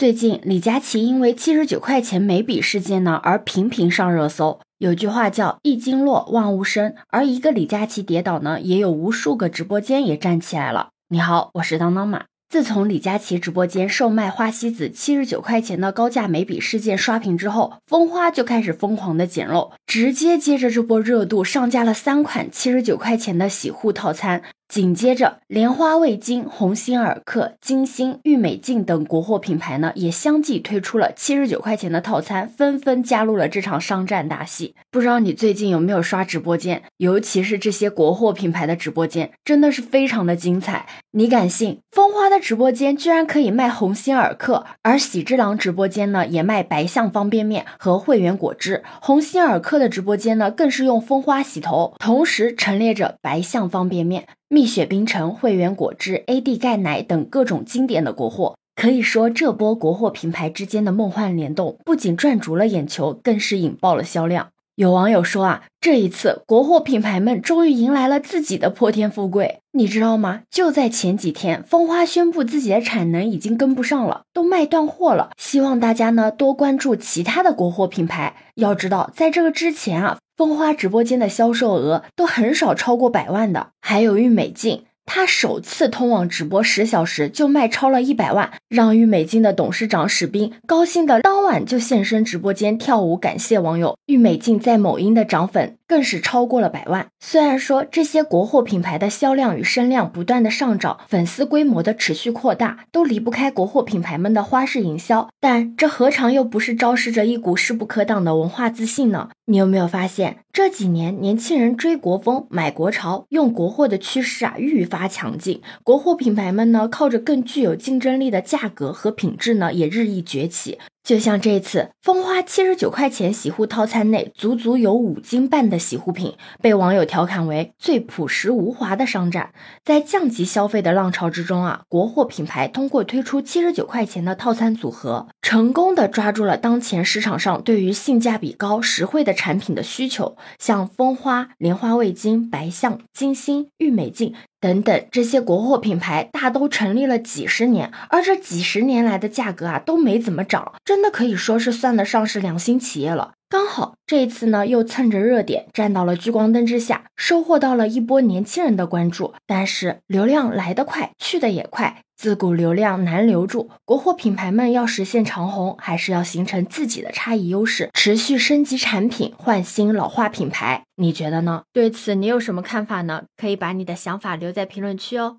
最近李佳琦因为七十九块钱眉笔事件呢而频频上热搜。有句话叫“一经落，万物生”，而一个李佳琦跌倒呢，也有无数个直播间也站起来了。你好，我是当当马。自从李佳琦直播间售卖花西子七十九块钱的高价眉笔事件刷屏之后，蜂花就开始疯狂的捡漏，直接接着这波热度上架了三款七十九块钱的洗护套餐。紧接着，莲花味精、鸿星尔克、金星、郁美净等国货品牌呢，也相继推出了七十九块钱的套餐，纷纷加入了这场商战大戏。不知道你最近有没有刷直播间，尤其是这些国货品牌的直播间，真的是非常的精彩。你敢信，蜂花的直播间居然可以卖鸿星尔克，而喜之郎直播间呢，也卖白象方便面和汇源果汁。鸿星尔克的直播间呢，更是用蜂花洗头，同时陈列着白象方便面。蜜雪冰城、汇源果汁、AD 钙奶等各种经典的国货，可以说这波国货品牌之间的梦幻联动，不仅赚足了眼球，更是引爆了销量。有网友说啊，这一次国货品牌们终于迎来了自己的破天富贵，你知道吗？就在前几天，蜂花宣布自己的产能已经跟不上了，都卖断货了。希望大家呢多关注其他的国货品牌。要知道，在这个之前啊。蜂花直播间的销售额都很少超过百万的，还有郁美净，她首次通往直播十小时就卖超了一百万，让郁美净的董事长史斌高兴的当晚就现身直播间跳舞感谢网友。郁美净在某音的涨粉。更是超过了百万。虽然说这些国货品牌的销量与声量不断的上涨，粉丝规模的持续扩大，都离不开国货品牌们的花式营销，但这何尝又不是昭示着一股势不可挡的文化自信呢？你有没有发现这几年年轻人追国风、买国潮、用国货的趋势啊愈发强劲？国货品牌们呢，靠着更具有竞争力的价格和品质呢，也日益崛起。就像这次蜂花七十九块钱洗护套餐内，足足有五斤半的洗护品，被网友调侃为最朴实无华的商战。在降级消费的浪潮之中啊，国货品牌通过推出七十九块钱的套餐组合，成功的抓住了当前市场上对于性价比高、实惠的产品的需求。像蜂花、莲花味精、白象、金星、郁美净。等等，这些国货品牌大都成立了几十年，而这几十年来的价格啊都没怎么涨，真的可以说是算得上是良心企业了。刚好这一次呢，又蹭着热点站到了聚光灯之下，收获到了一波年轻人的关注。但是流量来得快，去的也快，自古流量难留住。国货品牌们要实现长红，还是要形成自己的差异优势，持续升级产品，换新老化品牌？你觉得呢？对此你有什么看法呢？可以把你的想法留在评论区哦。